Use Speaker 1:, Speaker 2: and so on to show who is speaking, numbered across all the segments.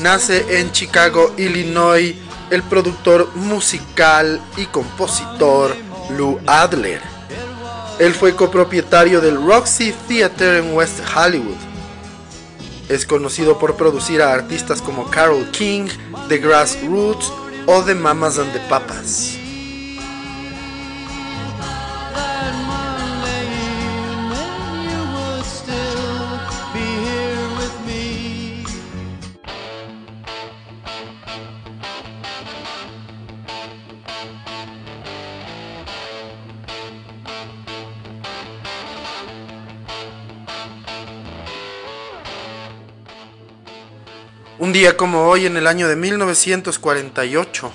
Speaker 1: nace en Chicago, Illinois, el productor musical y compositor Lou Adler. Él fue copropietario del Roxy Theater en West Hollywood. Es conocido por producir a artistas como Carole King, The Grassroots o The Mamas and the Papas. Un día como hoy, en el año de 1948,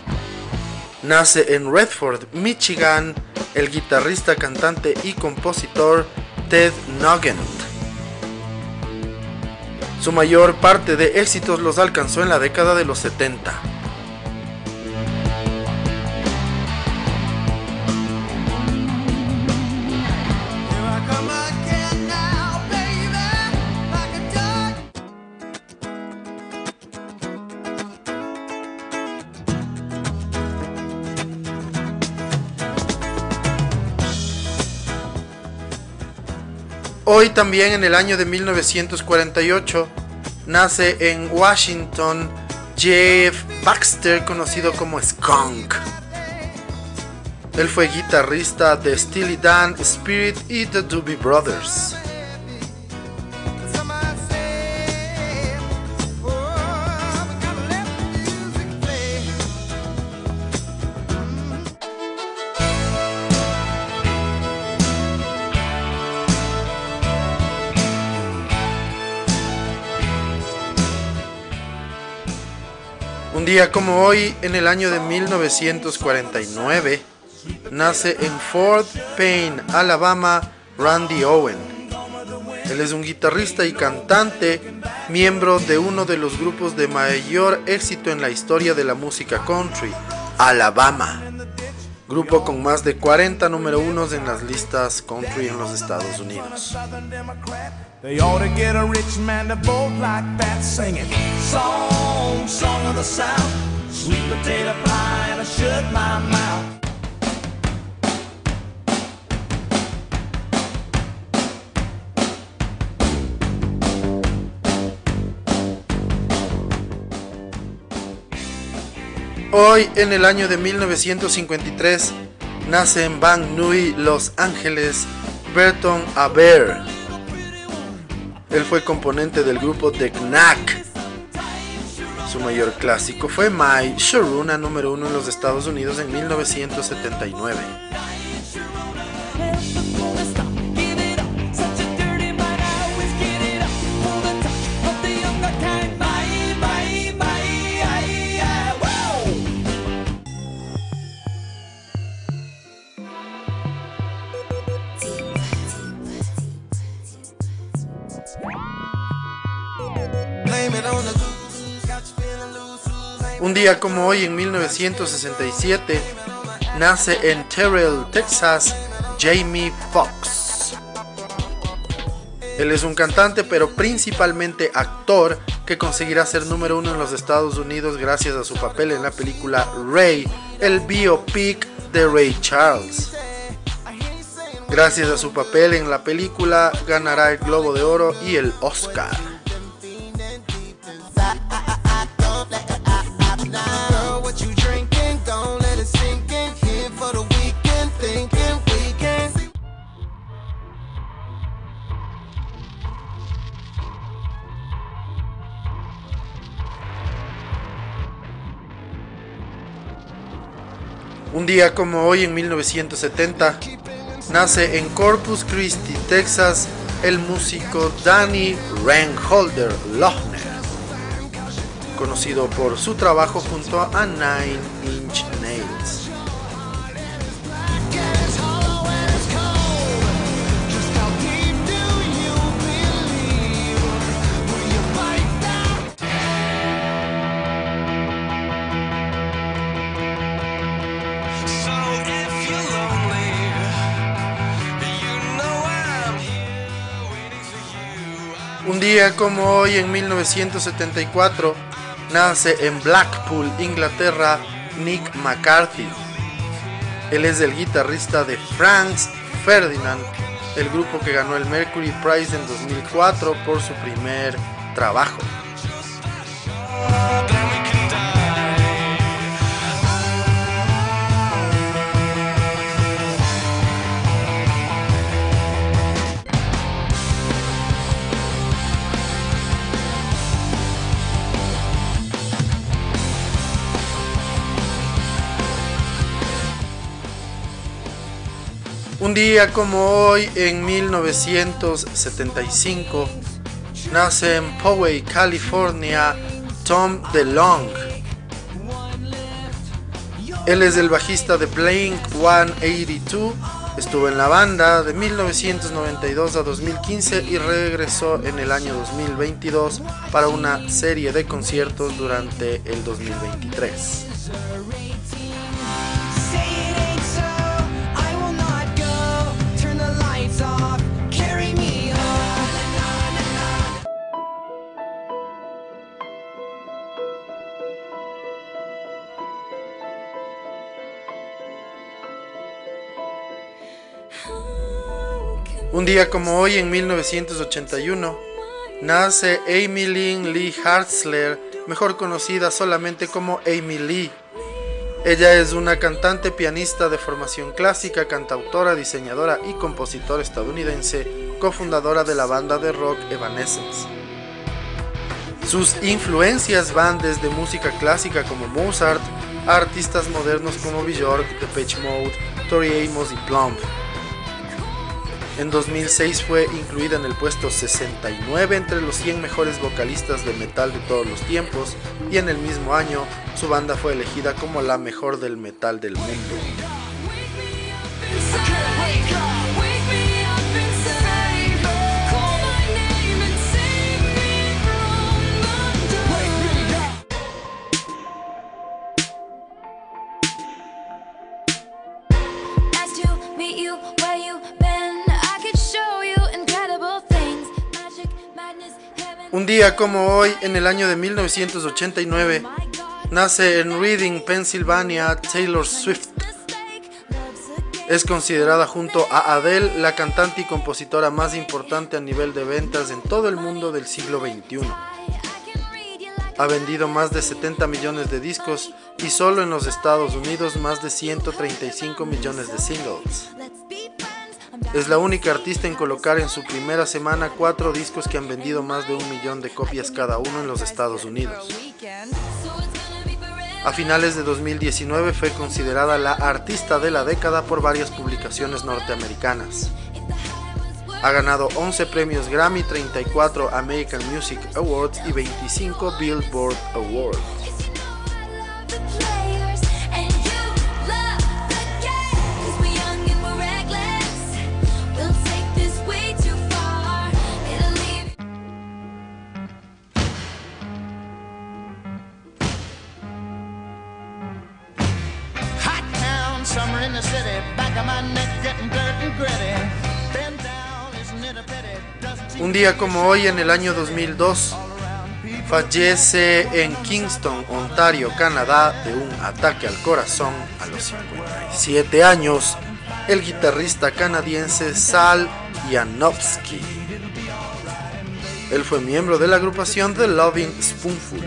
Speaker 1: nace en Redford, Michigan, el guitarrista, cantante y compositor Ted Nugent. Su mayor parte de éxitos los alcanzó en la década de los 70. Hoy también en el año de 1948 nace en Washington Jeff Baxter, conocido como Skunk. Él fue guitarrista de Steely Dan, Spirit y The Doobie Brothers. Como hoy, en el año de 1949, nace en Fort Payne, Alabama, Randy Owen. Él es un guitarrista y cantante, miembro de uno de los grupos de mayor éxito en la historia de la música country, Alabama. Grupo con más de 40 número unos en las listas country en los Estados Unidos. They ought to get a rich man to vote like that singing. Song, song of the South. Sweet potato pie and I shut my mouth. Hoy, en el año de 1953, nace en Bang Nui, Los Ángeles, Burton Aber. Él fue componente del grupo The Knack. Su mayor clásico fue My Sharuna número uno en los Estados Unidos en 1979. Un día como hoy, en 1967, nace en Terrell, Texas, Jamie Foxx. Él es un cantante, pero principalmente actor, que conseguirá ser número uno en los Estados Unidos gracias a su papel en la película Ray, el biopic de Ray Charles. Gracias a su papel en la película, ganará el Globo de Oro y el Oscar. Un día como hoy en 1970 nace en Corpus Christi, Texas, el músico Danny Reinholder Lochner. conocido por su trabajo junto a Nine Inch día como hoy en 1974 nace en Blackpool, Inglaterra, Nick McCarthy. Él es el guitarrista de Franz Ferdinand, el grupo que ganó el Mercury Prize en 2004 por su primer trabajo. Un día como hoy, en 1975, nace en Poway, California, Tom DeLong. Él es el bajista de Blink 182, estuvo en la banda de 1992 a 2015 y regresó en el año 2022 para una serie de conciertos durante el 2023. Un día como hoy, en 1981, nace Amy Lynn Lee Hartzler, mejor conocida solamente como Amy Lee. Ella es una cantante pianista de formación clásica, cantautora, diseñadora y compositora estadounidense, cofundadora de la banda de rock Evanescence. Sus influencias van desde música clásica como Mozart a artistas modernos como Björk, Depeche Mode, Tori Amos y Plumb. En 2006 fue incluida en el puesto 69 entre los 100 mejores vocalistas de metal de todos los tiempos y en el mismo año su banda fue elegida como la mejor del metal del mundo. Un día como hoy, en el año de 1989, nace en Reading, Pennsylvania, Taylor Swift. Es considerada junto a Adele la cantante y compositora más importante a nivel de ventas en todo el mundo del siglo XXI. Ha vendido más de 70 millones de discos y solo en los Estados Unidos más de 135 millones de singles. Es la única artista en colocar en su primera semana cuatro discos que han vendido más de un millón de copias cada uno en los Estados Unidos. A finales de 2019 fue considerada la artista de la década por varias publicaciones norteamericanas. Ha ganado 11 premios Grammy, 34 American Music Awards y 25 Billboard Awards. Un día como hoy, en el año 2002, fallece en Kingston, Ontario, Canadá, de un ataque al corazón a los 57 años el guitarrista canadiense Sal Janowski. Él fue miembro de la agrupación The Loving Spoonful.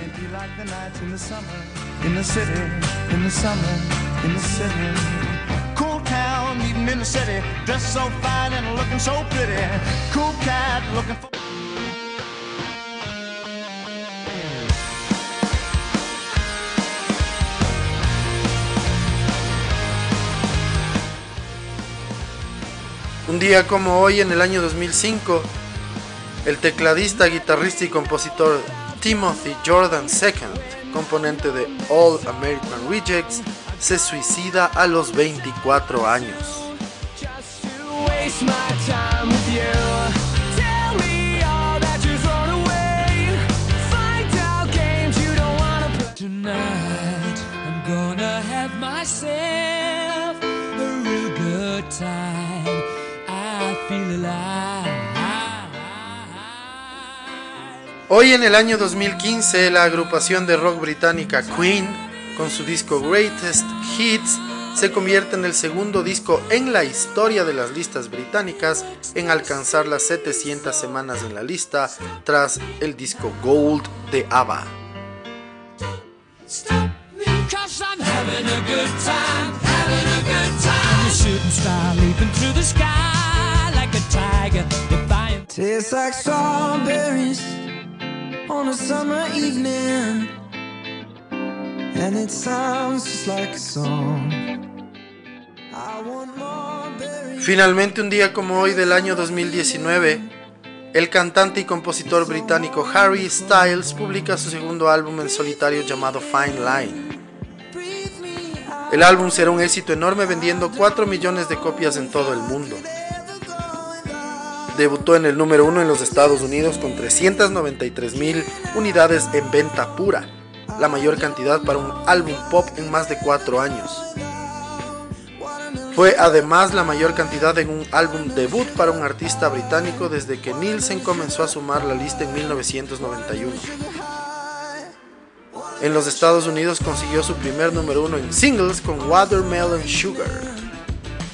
Speaker 1: Un día como hoy, en el año 2005, el tecladista, guitarrista y compositor Timothy Jordan II, componente de All American Rejects, se suicida a los 24 años. Hoy en el año 2015, la agrupación de rock británica Queen, con su disco Greatest Hits, se convierte en el segundo disco en la historia de las listas británicas en alcanzar las 700 semanas en la lista tras el disco Gold de ABBA. Finalmente, un día como hoy del año 2019, el cantante y compositor británico Harry Styles publica su segundo álbum en solitario llamado Fine Line. El álbum será un éxito enorme vendiendo 4 millones de copias en todo el mundo. Debutó en el número 1 en los Estados Unidos con 393 mil unidades en venta pura, la mayor cantidad para un álbum pop en más de 4 años. Fue además la mayor cantidad en un álbum debut para un artista británico desde que Nielsen comenzó a sumar la lista en 1991. En los Estados Unidos consiguió su primer número 1 en singles con Watermelon Sugar.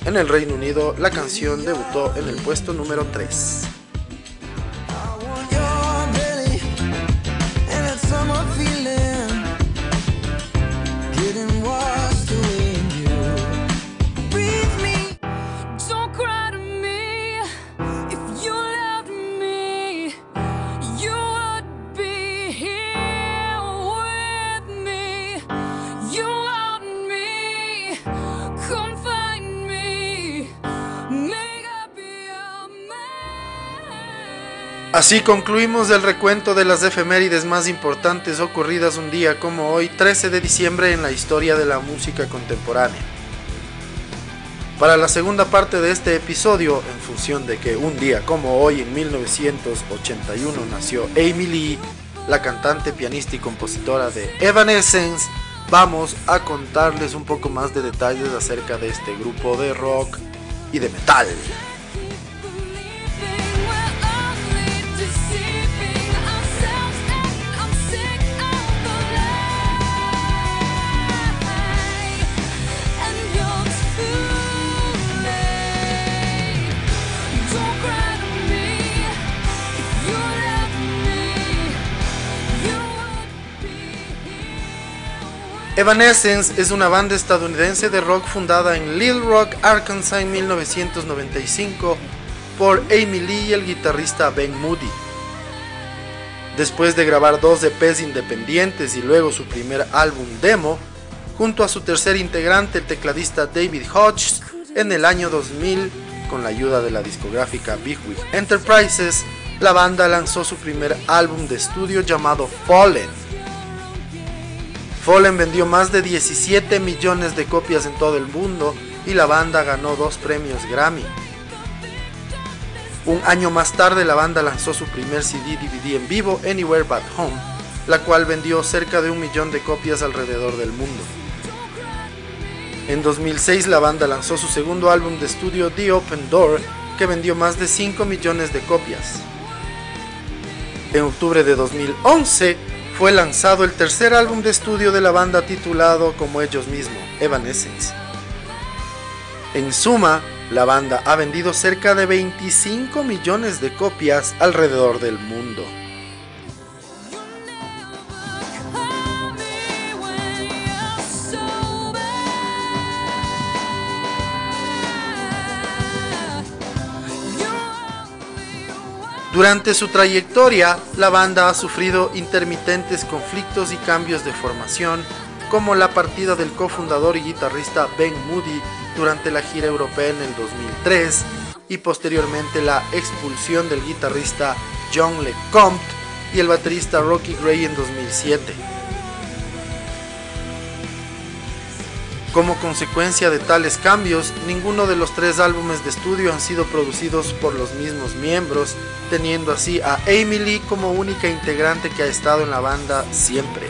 Speaker 1: En el Reino Unido, la canción debutó en el puesto número 3. Así concluimos el recuento de las efemérides más importantes ocurridas un día como hoy, 13 de diciembre, en la historia de la música contemporánea. Para la segunda parte de este episodio, en función de que un día como hoy, en 1981, nació Amy Lee, la cantante, pianista y compositora de Evanescence, vamos a contarles un poco más de detalles acerca de este grupo de rock y de metal. Evanescence es una banda estadounidense de rock fundada en Little Rock, Arkansas en 1995 por Amy Lee y el guitarrista Ben Moody. Después de grabar dos EPs independientes y luego su primer álbum demo, junto a su tercer integrante, el tecladista David Hodges, en el año 2000, con la ayuda de la discográfica Big Wig Enterprises, la banda lanzó su primer álbum de estudio llamado Fallen Fallen vendió más de 17 millones de copias en todo el mundo y la banda ganó dos premios Grammy. Un año más tarde la banda lanzó su primer CD DVD en vivo, Anywhere But Home, la cual vendió cerca de un millón de copias alrededor del mundo. En 2006 la banda lanzó su segundo álbum de estudio The Open Door, que vendió más de 5 millones de copias. En octubre de 2011 fue lanzado el tercer álbum de estudio de la banda titulado como ellos mismos, Evanescence. En suma, la banda ha vendido cerca de 25 millones de copias alrededor del mundo. Durante su trayectoria, la banda ha sufrido intermitentes conflictos y cambios de formación, como la partida del cofundador y guitarrista Ben Moody durante la gira europea en el 2003 y posteriormente la expulsión del guitarrista John LeCompte y el baterista Rocky Gray en 2007. Como consecuencia de tales cambios, ninguno de los tres álbumes de estudio han sido producidos por los mismos miembros, teniendo así a Amy Lee como única integrante que ha estado en la banda siempre.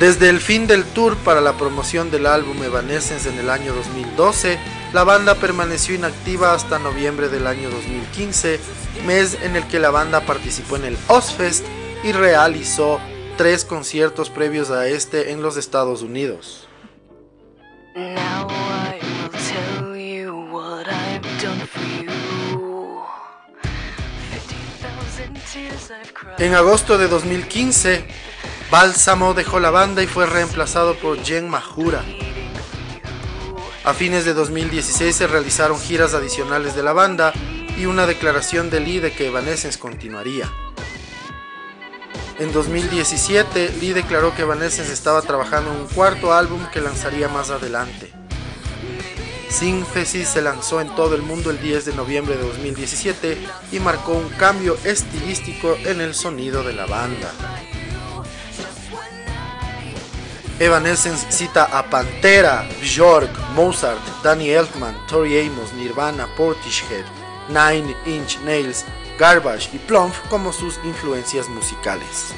Speaker 1: Desde el fin del tour para la promoción del álbum Evanescence en el año 2012, la banda permaneció inactiva hasta noviembre del año 2015, mes en el que la banda participó en el Ozfest y realizó tres conciertos previos a este en los Estados Unidos. En agosto de 2015, Bálsamo dejó la banda y fue reemplazado por Jen Mahura. A fines de 2016 se realizaron giras adicionales de la banda y una declaración de Lee de que Evanescence continuaría. En 2017, Lee declaró que Evanescence estaba trabajando en un cuarto álbum que lanzaría más adelante. Synthesis se lanzó en todo el mundo el 10 de noviembre de 2017 y marcó un cambio estilístico en el sonido de la banda. Evanescence cita a Pantera, Björk, Mozart, Danny Elfman, Tori Amos, Nirvana, Portishead, Nine Inch Nails, Garbage y Plump como sus influencias musicales.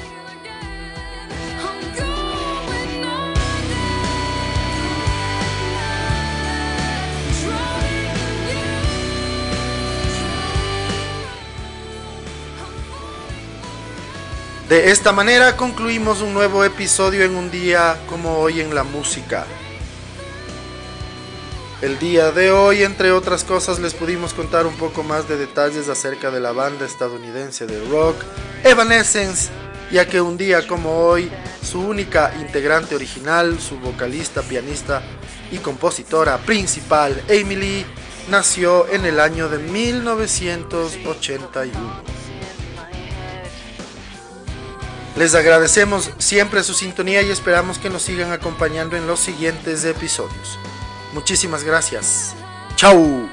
Speaker 1: De esta manera concluimos un nuevo episodio en un día como hoy en la música. El día de hoy, entre otras cosas, les pudimos contar un poco más de detalles acerca de la banda estadounidense de rock Evanescence, ya que un día como hoy, su única integrante original, su vocalista, pianista y compositora principal, Lee, nació en el año de 1981. Les agradecemos siempre su sintonía y esperamos que nos sigan acompañando en los siguientes episodios. Muchísimas gracias. Chao.